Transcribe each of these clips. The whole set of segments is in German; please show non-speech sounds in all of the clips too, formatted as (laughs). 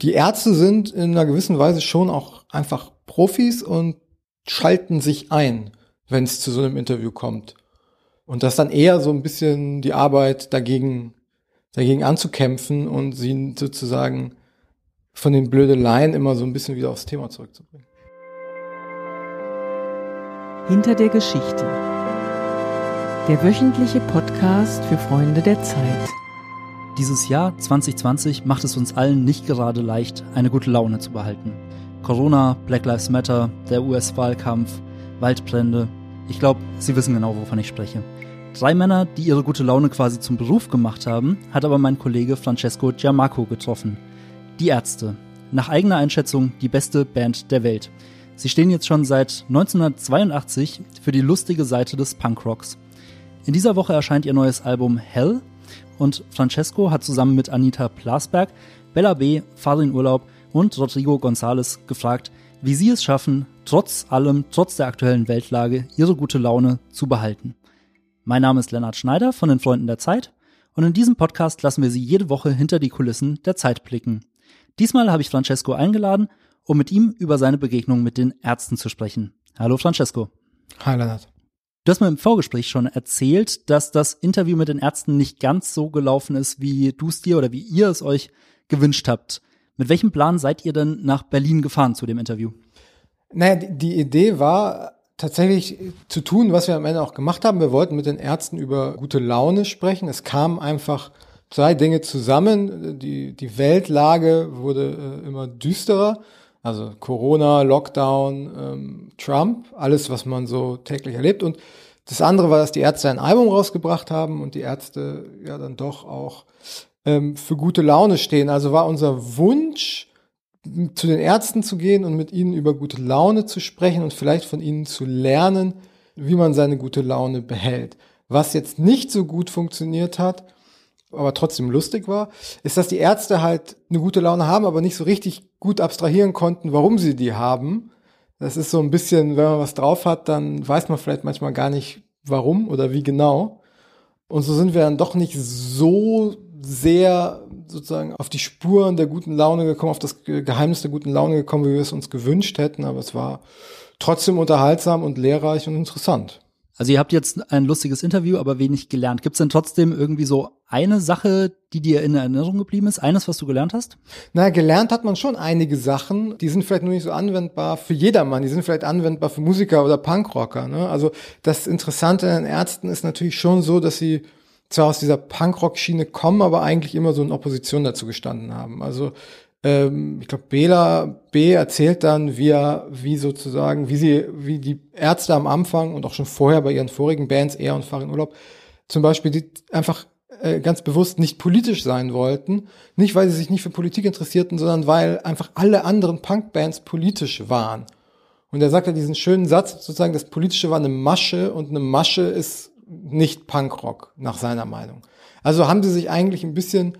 Die Ärzte sind in einer gewissen Weise schon auch einfach Profis und schalten sich ein, wenn es zu so einem Interview kommt. Und das dann eher so ein bisschen die Arbeit dagegen, dagegen anzukämpfen und sie sozusagen von den Blödeleien immer so ein bisschen wieder aufs Thema zurückzubringen. Hinter der Geschichte. Der wöchentliche Podcast für Freunde der Zeit. Dieses Jahr 2020 macht es uns allen nicht gerade leicht, eine gute Laune zu behalten. Corona, Black Lives Matter, der US-Wahlkampf, Waldbrände. Ich glaube, Sie wissen genau, wovon ich spreche. Drei Männer, die ihre gute Laune quasi zum Beruf gemacht haben, hat aber mein Kollege Francesco Giamacco getroffen. Die Ärzte. Nach eigener Einschätzung die beste Band der Welt. Sie stehen jetzt schon seit 1982 für die lustige Seite des Punkrocks. In dieser Woche erscheint ihr neues Album Hell und Francesco hat zusammen mit Anita Plasberg, Bella B., Farin Urlaub und Rodrigo González gefragt, wie sie es schaffen, trotz allem, trotz der aktuellen Weltlage, ihre gute Laune zu behalten. Mein Name ist Lennart Schneider von den Freunden der Zeit und in diesem Podcast lassen wir Sie jede Woche hinter die Kulissen der Zeit blicken. Diesmal habe ich Francesco eingeladen um mit ihm über seine Begegnung mit den Ärzten zu sprechen. Hallo Francesco. Hi Leonard. Du hast mir im Vorgespräch schon erzählt, dass das Interview mit den Ärzten nicht ganz so gelaufen ist, wie du es dir oder wie ihr es euch gewünscht habt. Mit welchem Plan seid ihr denn nach Berlin gefahren zu dem Interview? Naja, die Idee war tatsächlich zu tun, was wir am Ende auch gemacht haben. Wir wollten mit den Ärzten über gute Laune sprechen. Es kamen einfach zwei Dinge zusammen. Die, die Weltlage wurde äh, immer düsterer also Corona, Lockdown, ähm, Trump, alles, was man so täglich erlebt. Und das andere war, dass die Ärzte ein Album rausgebracht haben und die Ärzte ja dann doch auch ähm, für gute Laune stehen. Also war unser Wunsch, zu den Ärzten zu gehen und mit ihnen über gute Laune zu sprechen und vielleicht von ihnen zu lernen, wie man seine gute Laune behält. Was jetzt nicht so gut funktioniert hat, aber trotzdem lustig war, ist, dass die Ärzte halt eine gute Laune haben, aber nicht so richtig gut abstrahieren konnten, warum sie die haben. Das ist so ein bisschen, wenn man was drauf hat, dann weiß man vielleicht manchmal gar nicht, warum oder wie genau. Und so sind wir dann doch nicht so sehr sozusagen auf die Spuren der guten Laune gekommen, auf das Geheimnis der guten Laune gekommen, wie wir es uns gewünscht hätten. Aber es war trotzdem unterhaltsam und lehrreich und interessant. Also ihr habt jetzt ein lustiges Interview, aber wenig gelernt. Gibt es denn trotzdem irgendwie so eine Sache, die dir in Erinnerung geblieben ist? Eines, was du gelernt hast? Na, gelernt hat man schon einige Sachen. Die sind vielleicht nur nicht so anwendbar für jedermann. Die sind vielleicht anwendbar für Musiker oder Punkrocker. Ne? Also das Interessante an den Ärzten ist natürlich schon so, dass sie zwar aus dieser Punkrock-Schiene kommen, aber eigentlich immer so in Opposition dazu gestanden haben. Also ähm, ich glaube, Bela B erzählt dann, wie er, wie sozusagen, wie sie, wie die Ärzte am Anfang und auch schon vorher bei ihren vorigen Bands, er und Farin Urlaub, zum Beispiel, die einfach äh, ganz bewusst nicht politisch sein wollten. Nicht, weil sie sich nicht für Politik interessierten, sondern weil einfach alle anderen Punkbands politisch waren. Und er sagt ja diesen schönen Satz, sozusagen, das Politische war eine Masche und eine Masche ist nicht Punkrock, nach seiner Meinung. Also haben sie sich eigentlich ein bisschen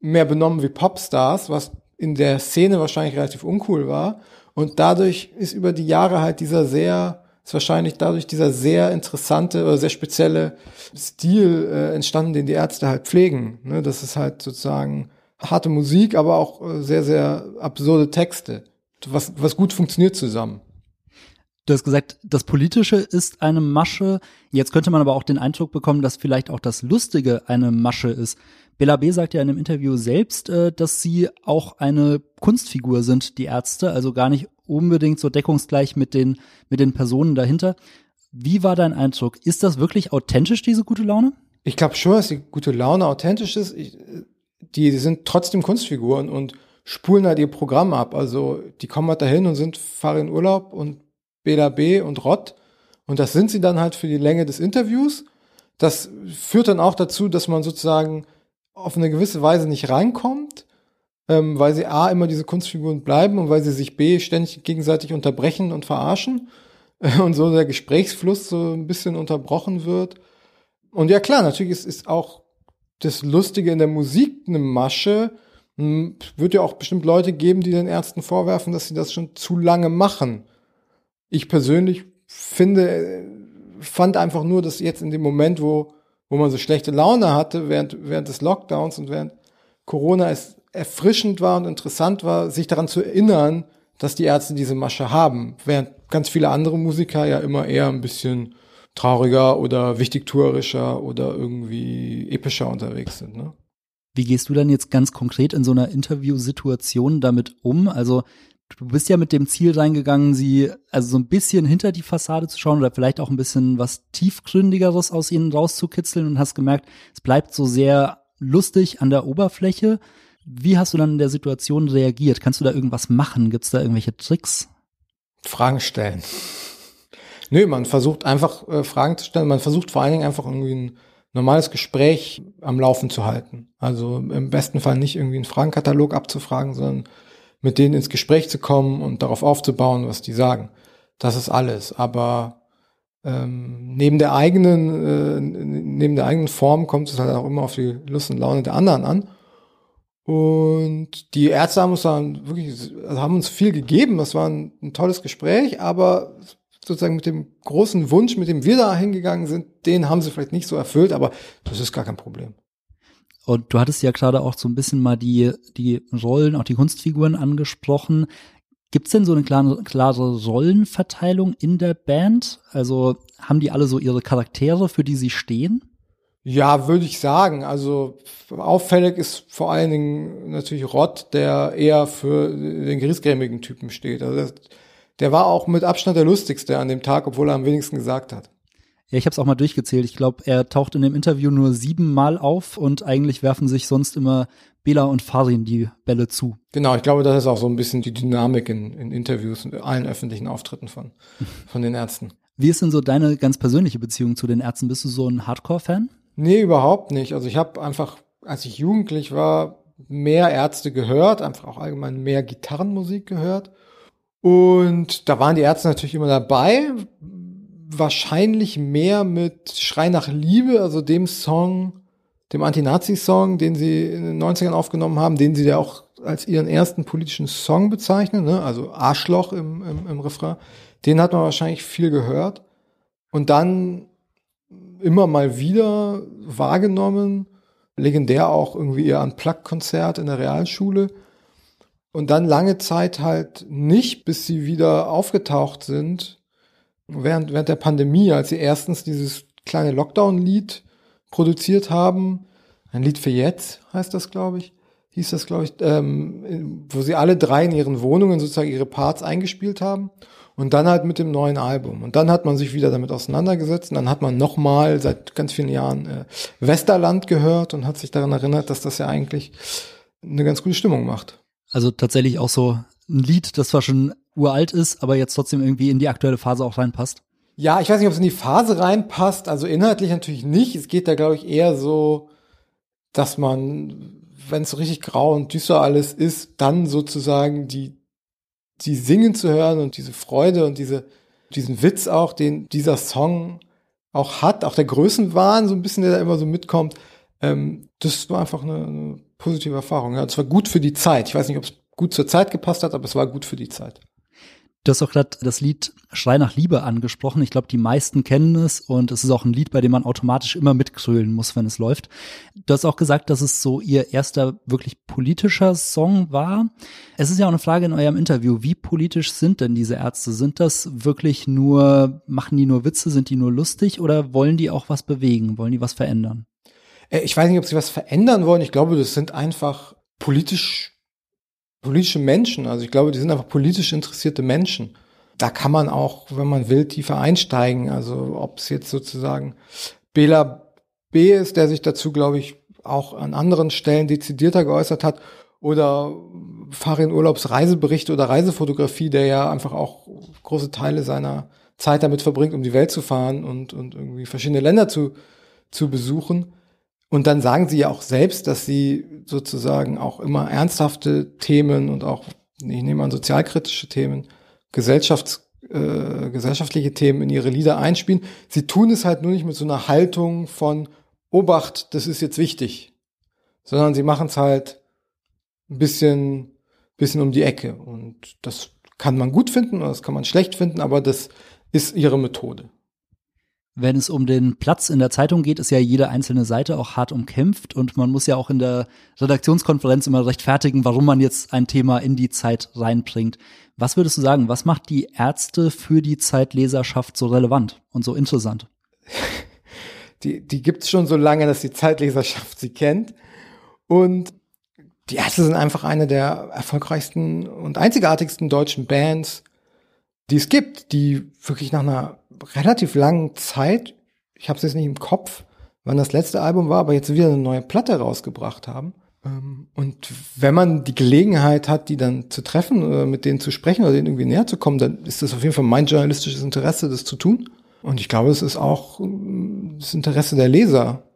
mehr benommen wie Popstars, was in der Szene wahrscheinlich relativ uncool war. Und dadurch ist über die Jahre halt dieser sehr, ist wahrscheinlich dadurch dieser sehr interessante oder sehr spezielle Stil äh, entstanden, den die Ärzte halt pflegen. Ne? Das ist halt sozusagen harte Musik, aber auch äh, sehr, sehr absurde Texte, was, was gut funktioniert zusammen. Du hast gesagt, das Politische ist eine Masche. Jetzt könnte man aber auch den Eindruck bekommen, dass vielleicht auch das Lustige eine Masche ist. Bella B. sagt ja in einem Interview selbst, äh, dass sie auch eine Kunstfigur sind, die Ärzte, also gar nicht unbedingt so deckungsgleich mit den, mit den Personen dahinter. Wie war dein Eindruck? Ist das wirklich authentisch, diese gute Laune? Ich glaube schon, dass die gute Laune authentisch ist. Ich, die sind trotzdem Kunstfiguren und spulen halt ihr Programm ab. Also die kommen halt dahin und sind, fahren in Urlaub und Bela B. und Rott. Und das sind sie dann halt für die Länge des Interviews. Das führt dann auch dazu, dass man sozusagen auf eine gewisse Weise nicht reinkommt, ähm, weil sie A immer diese Kunstfiguren bleiben und weil sie sich B ständig gegenseitig unterbrechen und verarschen äh, und so der Gesprächsfluss so ein bisschen unterbrochen wird. Und ja klar, natürlich ist, ist auch das Lustige in der Musik eine Masche. Hm, wird ja auch bestimmt Leute geben, die den Ärzten vorwerfen, dass sie das schon zu lange machen. Ich persönlich finde, äh, fand einfach nur, dass jetzt in dem Moment, wo wo man so schlechte Laune hatte während, während des Lockdowns und während Corona es erfrischend war und interessant war, sich daran zu erinnern, dass die Ärzte diese Masche haben, während ganz viele andere Musiker ja immer eher ein bisschen trauriger oder wichtigtuerischer oder irgendwie epischer unterwegs sind. Ne? Wie gehst du dann jetzt ganz konkret in so einer Interviewsituation damit um? Also du bist ja mit dem Ziel reingegangen, sie also so ein bisschen hinter die Fassade zu schauen oder vielleicht auch ein bisschen was tiefgründigeres aus ihnen rauszukitzeln und hast gemerkt, es bleibt so sehr lustig an der Oberfläche. Wie hast du dann in der Situation reagiert? Kannst du da irgendwas machen? Gibt es da irgendwelche Tricks? Fragen stellen. Nö, man versucht einfach äh, Fragen zu stellen. Man versucht vor allen Dingen einfach irgendwie ein normales Gespräch am Laufen zu halten. Also im besten Fall nicht irgendwie einen Fragenkatalog abzufragen, sondern mit denen ins Gespräch zu kommen und darauf aufzubauen, was die sagen. Das ist alles. Aber ähm, neben der eigenen, äh, neben der eigenen Form kommt es halt auch immer auf die Lust und Laune der anderen an. Und die Ärzte haben uns dann wirklich, also haben uns viel gegeben. Das war ein, ein tolles Gespräch, aber sozusagen mit dem großen Wunsch, mit dem wir da hingegangen sind, den haben sie vielleicht nicht so erfüllt, aber das ist gar kein Problem. Und du hattest ja gerade auch so ein bisschen mal die, die Rollen, auch die Kunstfiguren angesprochen. Gibt es denn so eine klare, klare Rollenverteilung in der Band? Also haben die alle so ihre Charaktere, für die sie stehen? Ja, würde ich sagen. Also auffällig ist vor allen Dingen natürlich Rott, der eher für den griesgrämigen Typen steht. Also das, der war auch mit Abstand der lustigste an dem Tag, obwohl er am wenigsten gesagt hat. Ja, ich habe es auch mal durchgezählt. Ich glaube, er taucht in dem Interview nur siebenmal auf und eigentlich werfen sich sonst immer Bela und Farin die Bälle zu. Genau, ich glaube, das ist auch so ein bisschen die Dynamik in, in Interviews und allen öffentlichen Auftritten von, (laughs) von den Ärzten. Wie ist denn so deine ganz persönliche Beziehung zu den Ärzten? Bist du so ein Hardcore-Fan? Nee, überhaupt nicht. Also ich habe einfach, als ich jugendlich war, mehr Ärzte gehört, einfach auch allgemein mehr Gitarrenmusik gehört. Und da waren die Ärzte natürlich immer dabei. Wahrscheinlich mehr mit Schrei nach Liebe, also dem Song, dem Anti-Nazi-Song, den sie in den 90ern aufgenommen haben, den sie ja auch als ihren ersten politischen Song bezeichnen, ne? also Arschloch im, im, im Refrain. Den hat man wahrscheinlich viel gehört. Und dann immer mal wieder wahrgenommen, legendär auch irgendwie ihr Unplugged-Konzert in der Realschule und dann lange Zeit halt nicht, bis sie wieder aufgetaucht sind, während, während der Pandemie, als sie erstens dieses kleine Lockdown-Lied produziert haben, ein Lied für jetzt heißt das, glaube ich, hieß das, glaube ich, ähm, wo sie alle drei in ihren Wohnungen sozusagen ihre Parts eingespielt haben und dann halt mit dem neuen Album. Und dann hat man sich wieder damit auseinandergesetzt und dann hat man nochmal seit ganz vielen Jahren äh, Westerland gehört und hat sich daran erinnert, dass das ja eigentlich eine ganz gute Stimmung macht. Also tatsächlich auch so ein Lied, das zwar schon uralt ist, aber jetzt trotzdem irgendwie in die aktuelle Phase auch reinpasst. Ja, ich weiß nicht, ob es in die Phase reinpasst. Also inhaltlich natürlich nicht. Es geht da, glaube ich, eher so, dass man, wenn es so richtig grau und düster alles ist, dann sozusagen die, die singen zu hören und diese Freude und diese, diesen Witz auch, den dieser Song auch hat, auch der Größenwahn so ein bisschen, der da immer so mitkommt, ähm, das war einfach eine, eine positive Erfahrung. Ja, es war gut für die Zeit. Ich weiß nicht, ob es gut zur Zeit gepasst hat, aber es war gut für die Zeit. Du hast auch gerade das Lied Schrei nach Liebe angesprochen. Ich glaube, die meisten kennen es und es ist auch ein Lied, bei dem man automatisch immer mitkrölen muss, wenn es läuft. Du hast auch gesagt, dass es so ihr erster wirklich politischer Song war. Es ist ja auch eine Frage in eurem Interview. Wie politisch sind denn diese Ärzte? Sind das wirklich nur, machen die nur Witze, sind die nur lustig oder wollen die auch was bewegen? Wollen die was verändern? Äh, ich weiß nicht, ob sie was verändern wollen. Ich glaube, das sind einfach politisch, politische Menschen. Also ich glaube, die sind einfach politisch interessierte Menschen. Da kann man auch, wenn man will, tiefer einsteigen. Also ob es jetzt sozusagen Bela B ist, der sich dazu, glaube ich, auch an anderen Stellen dezidierter geäußert hat, oder Farin Urlaubs Reiseberichte oder Reisefotografie, der ja einfach auch große Teile seiner Zeit damit verbringt, um die Welt zu fahren und, und irgendwie verschiedene Länder zu, zu besuchen. Und dann sagen sie ja auch selbst, dass sie sozusagen auch immer ernsthafte Themen und auch, ich nehme an, sozialkritische Themen, Gesellschafts, äh, gesellschaftliche Themen in ihre Lieder einspielen. Sie tun es halt nur nicht mit so einer Haltung von Obacht, das ist jetzt wichtig, sondern sie machen es halt ein bisschen, bisschen um die Ecke. Und das kann man gut finden oder das kann man schlecht finden, aber das ist ihre Methode. Wenn es um den Platz in der Zeitung geht, ist ja jede einzelne Seite auch hart umkämpft und man muss ja auch in der Redaktionskonferenz immer rechtfertigen, warum man jetzt ein Thema in die Zeit reinbringt. Was würdest du sagen, was macht die Ärzte für die Zeitleserschaft so relevant und so interessant? (laughs) Die, die gibt's schon so lange, dass die Zeitleserschaft sie kennt. Und die Ärzte sind einfach eine der erfolgreichsten und einzigartigsten deutschen Bands, die es gibt, die wirklich nach einer relativ langen Zeit, ich habe es jetzt nicht im Kopf, wann das letzte Album war, aber jetzt wieder eine neue Platte rausgebracht haben. Ähm, und wenn man die Gelegenheit hat, die dann zu treffen oder mit denen zu sprechen oder denen irgendwie näher zu kommen, dann ist das auf jeden Fall mein journalistisches Interesse, das zu tun. Und ich glaube, es ist auch ähm, das Interesse der Leser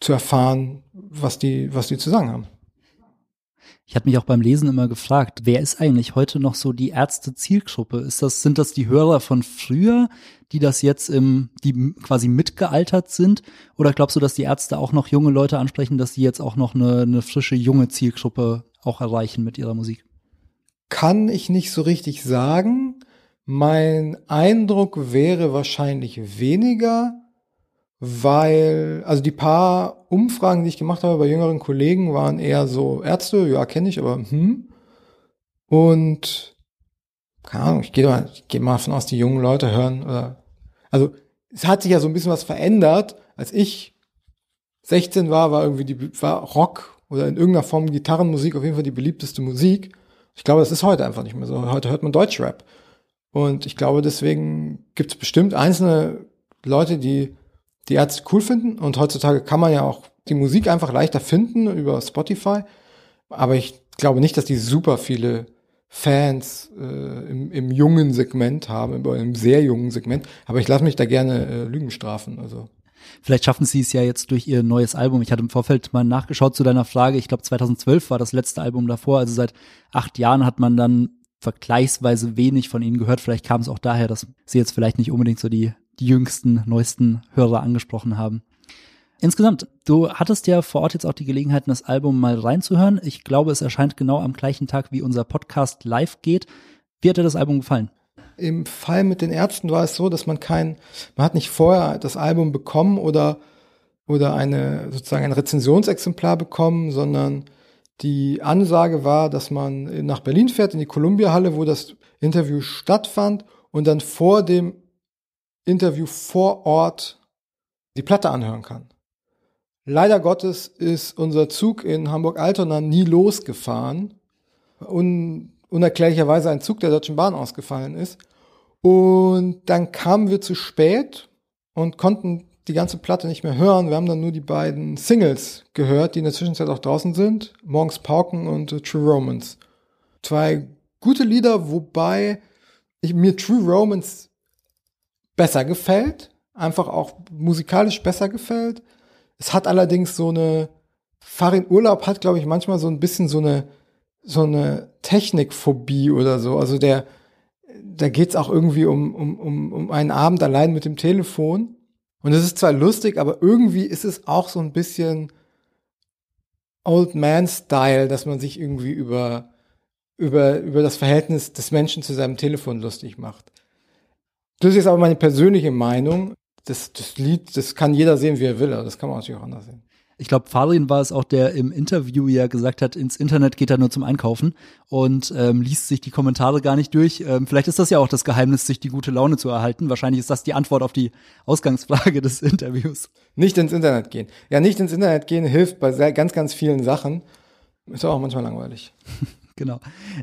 zu erfahren, was die, was die zu sagen haben. Ich hatte mich auch beim Lesen immer gefragt, wer ist eigentlich heute noch so die Ärzte-Zielgruppe? Ist das, sind das die Hörer von früher, die das jetzt im, die quasi mitgealtert sind? Oder glaubst du, dass die Ärzte auch noch junge Leute ansprechen, dass sie jetzt auch noch eine, eine frische, junge Zielgruppe auch erreichen mit ihrer Musik? Kann ich nicht so richtig sagen. Mein Eindruck wäre wahrscheinlich weniger, weil, also die paar Umfragen, die ich gemacht habe bei jüngeren Kollegen, waren eher so Ärzte, ja, kenne ich, aber hm. Und keine Ahnung, ich gehe mal, ich gehe mal davon aus, die jungen Leute hören, oder, also es hat sich ja so ein bisschen was verändert. Als ich 16 war, war irgendwie die, war Rock oder in irgendeiner Form Gitarrenmusik auf jeden Fall die beliebteste Musik. Ich glaube, das ist heute einfach nicht mehr so. Heute hört man Deutschrap. Und ich glaube, deswegen gibt es bestimmt einzelne Leute, die die Ärzte cool finden. Und heutzutage kann man ja auch die Musik einfach leichter finden über Spotify. Aber ich glaube nicht, dass die super viele Fans äh, im, im jungen Segment haben, im, sehr jungen Segment. Aber ich lasse mich da gerne äh, Lügen strafen. Also Vielleicht schaffen sie es ja jetzt durch ihr neues Album. Ich hatte im Vorfeld mal nachgeschaut zu deiner Frage. Ich glaube, 2012 war das letzte Album davor. Also seit acht Jahren hat man dann vergleichsweise wenig von ihnen gehört. Vielleicht kam es auch daher, dass sie jetzt vielleicht nicht unbedingt so die die jüngsten, neuesten Hörer angesprochen haben. Insgesamt, du hattest ja vor Ort jetzt auch die Gelegenheit, das Album mal reinzuhören. Ich glaube, es erscheint genau am gleichen Tag, wie unser Podcast live geht. Wie hat dir das Album gefallen? Im Fall mit den Ärzten war es so, dass man kein, man hat nicht vorher das Album bekommen oder, oder eine, sozusagen ein Rezensionsexemplar bekommen, sondern die Ansage war, dass man nach Berlin fährt, in die Columbia Halle, wo das Interview stattfand und dann vor dem Interview vor Ort die Platte anhören kann. Leider Gottes ist unser Zug in Hamburg-Altona nie losgefahren. Un unerklärlicherweise ein Zug der Deutschen Bahn ausgefallen ist. Und dann kamen wir zu spät und konnten die ganze Platte nicht mehr hören. Wir haben dann nur die beiden Singles gehört, die in der Zwischenzeit auch draußen sind. Morgens Pauken und True Romance. Zwei gute Lieder, wobei ich, mir True Romance besser gefällt, einfach auch musikalisch besser gefällt. Es hat allerdings so eine, Farin Urlaub hat, glaube ich, manchmal so ein bisschen so eine, so eine Technikphobie oder so. Also der, da geht's auch irgendwie um, um, um, um einen Abend allein mit dem Telefon. Und es ist zwar lustig, aber irgendwie ist es auch so ein bisschen Old Man Style, dass man sich irgendwie über, über, über das Verhältnis des Menschen zu seinem Telefon lustig macht. Das ist aber meine persönliche Meinung. Das, das Lied, das kann jeder sehen, wie er will, aber das kann man natürlich auch anders sehen. Ich glaube, Farin war es auch, der im Interview ja gesagt hat, ins Internet geht er nur zum Einkaufen und ähm, liest sich die Kommentare gar nicht durch. Ähm, vielleicht ist das ja auch das Geheimnis, sich die gute Laune zu erhalten. Wahrscheinlich ist das die Antwort auf die Ausgangsfrage (laughs) des Interviews. Nicht ins Internet gehen. Ja, nicht ins Internet gehen hilft bei sehr, ganz, ganz vielen Sachen. Ist auch manchmal langweilig. (laughs) Genau.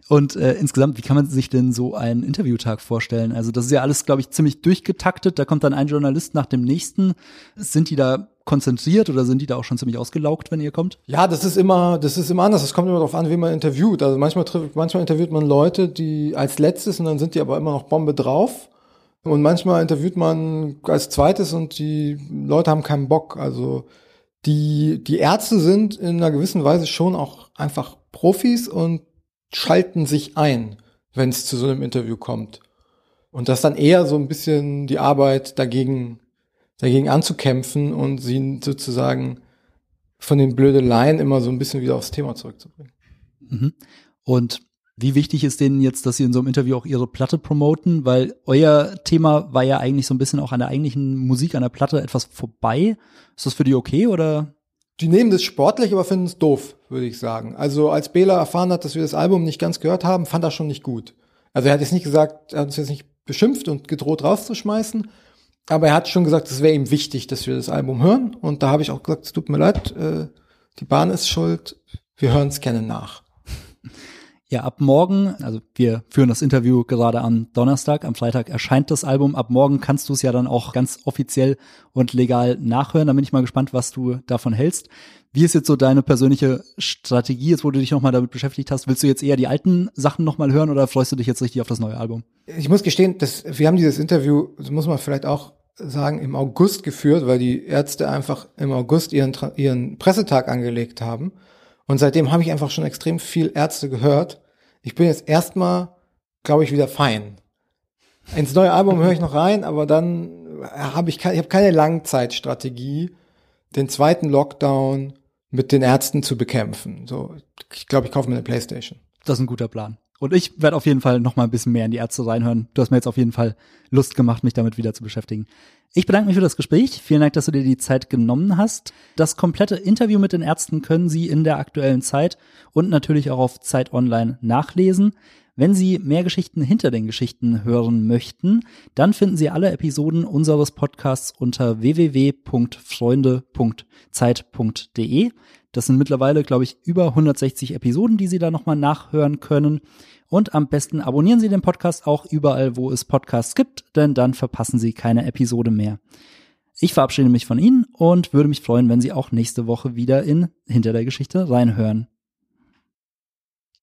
Und äh, insgesamt, wie kann man sich denn so einen Interviewtag vorstellen? Also das ist ja alles, glaube ich, ziemlich durchgetaktet. Da kommt dann ein Journalist nach dem nächsten. Sind die da konzentriert oder sind die da auch schon ziemlich ausgelaugt, wenn ihr kommt? Ja, das ist immer, das ist immer anders. Es kommt immer darauf an, wie man interviewt. Also manchmal trifft, manchmal interviewt man Leute, die als letztes und dann sind die aber immer noch Bombe drauf. Und manchmal interviewt man als zweites und die Leute haben keinen Bock. Also die, die Ärzte sind in einer gewissen Weise schon auch einfach Profis und schalten sich ein, wenn es zu so einem Interview kommt. Und das dann eher so ein bisschen die Arbeit dagegen, dagegen anzukämpfen und sie sozusagen von den Blödeleien immer so ein bisschen wieder aufs Thema zurückzubringen. Mhm. Und Wie wichtig ist denen jetzt, dass sie in so einem Interview auch ihre Platte promoten? Weil euer Thema war ja eigentlich so ein bisschen auch an der eigentlichen Musik, an der Platte etwas vorbei. Ist das für die okay oder? Die nehmen das sportlich, aber finden es doof, würde ich sagen. Also als Bela erfahren hat, dass wir das Album nicht ganz gehört haben, fand er schon nicht gut. Also er hat jetzt nicht gesagt, er hat uns jetzt nicht beschimpft und gedroht rauszuschmeißen, aber er hat schon gesagt, es wäre ihm wichtig, dass wir das Album hören. Und da habe ich auch gesagt, es tut mir leid, äh, die Bahn ist schuld, wir hören es gerne nach. (laughs) Ja, ab morgen, also wir führen das Interview gerade am Donnerstag, am Freitag erscheint das Album. Ab morgen kannst du es ja dann auch ganz offiziell und legal nachhören. Da bin ich mal gespannt, was du davon hältst. Wie ist jetzt so deine persönliche Strategie, jetzt wo du dich nochmal damit beschäftigt hast? Willst du jetzt eher die alten Sachen nochmal hören oder freust du dich jetzt richtig auf das neue Album? Ich muss gestehen, dass wir haben dieses Interview, muss man vielleicht auch sagen, im August geführt, weil die Ärzte einfach im August ihren, ihren Pressetag angelegt haben. Und seitdem habe ich einfach schon extrem viel Ärzte gehört ich bin jetzt erstmal, glaube ich, wieder fein. Ins neue Album höre ich noch rein, aber dann habe ich, ich habe keine Langzeitstrategie, den zweiten Lockdown mit den Ärzten zu bekämpfen. So, ich glaube, ich kaufe mir eine Playstation. Das ist ein guter Plan. Und ich werde auf jeden Fall noch mal ein bisschen mehr in die Ärzte reinhören. Du hast mir jetzt auf jeden Fall Lust gemacht, mich damit wieder zu beschäftigen. Ich bedanke mich für das Gespräch. Vielen Dank, dass du dir die Zeit genommen hast. Das komplette Interview mit den Ärzten können Sie in der aktuellen Zeit und natürlich auch auf Zeit Online nachlesen. Wenn Sie mehr Geschichten hinter den Geschichten hören möchten, dann finden Sie alle Episoden unseres Podcasts unter www.freunde.zeit.de. Das sind mittlerweile, glaube ich, über 160 Episoden, die Sie da nochmal nachhören können. Und am besten abonnieren Sie den Podcast auch überall, wo es Podcasts gibt, denn dann verpassen Sie keine Episode mehr. Ich verabschiede mich von Ihnen und würde mich freuen, wenn Sie auch nächste Woche wieder in Hinter der Geschichte reinhören.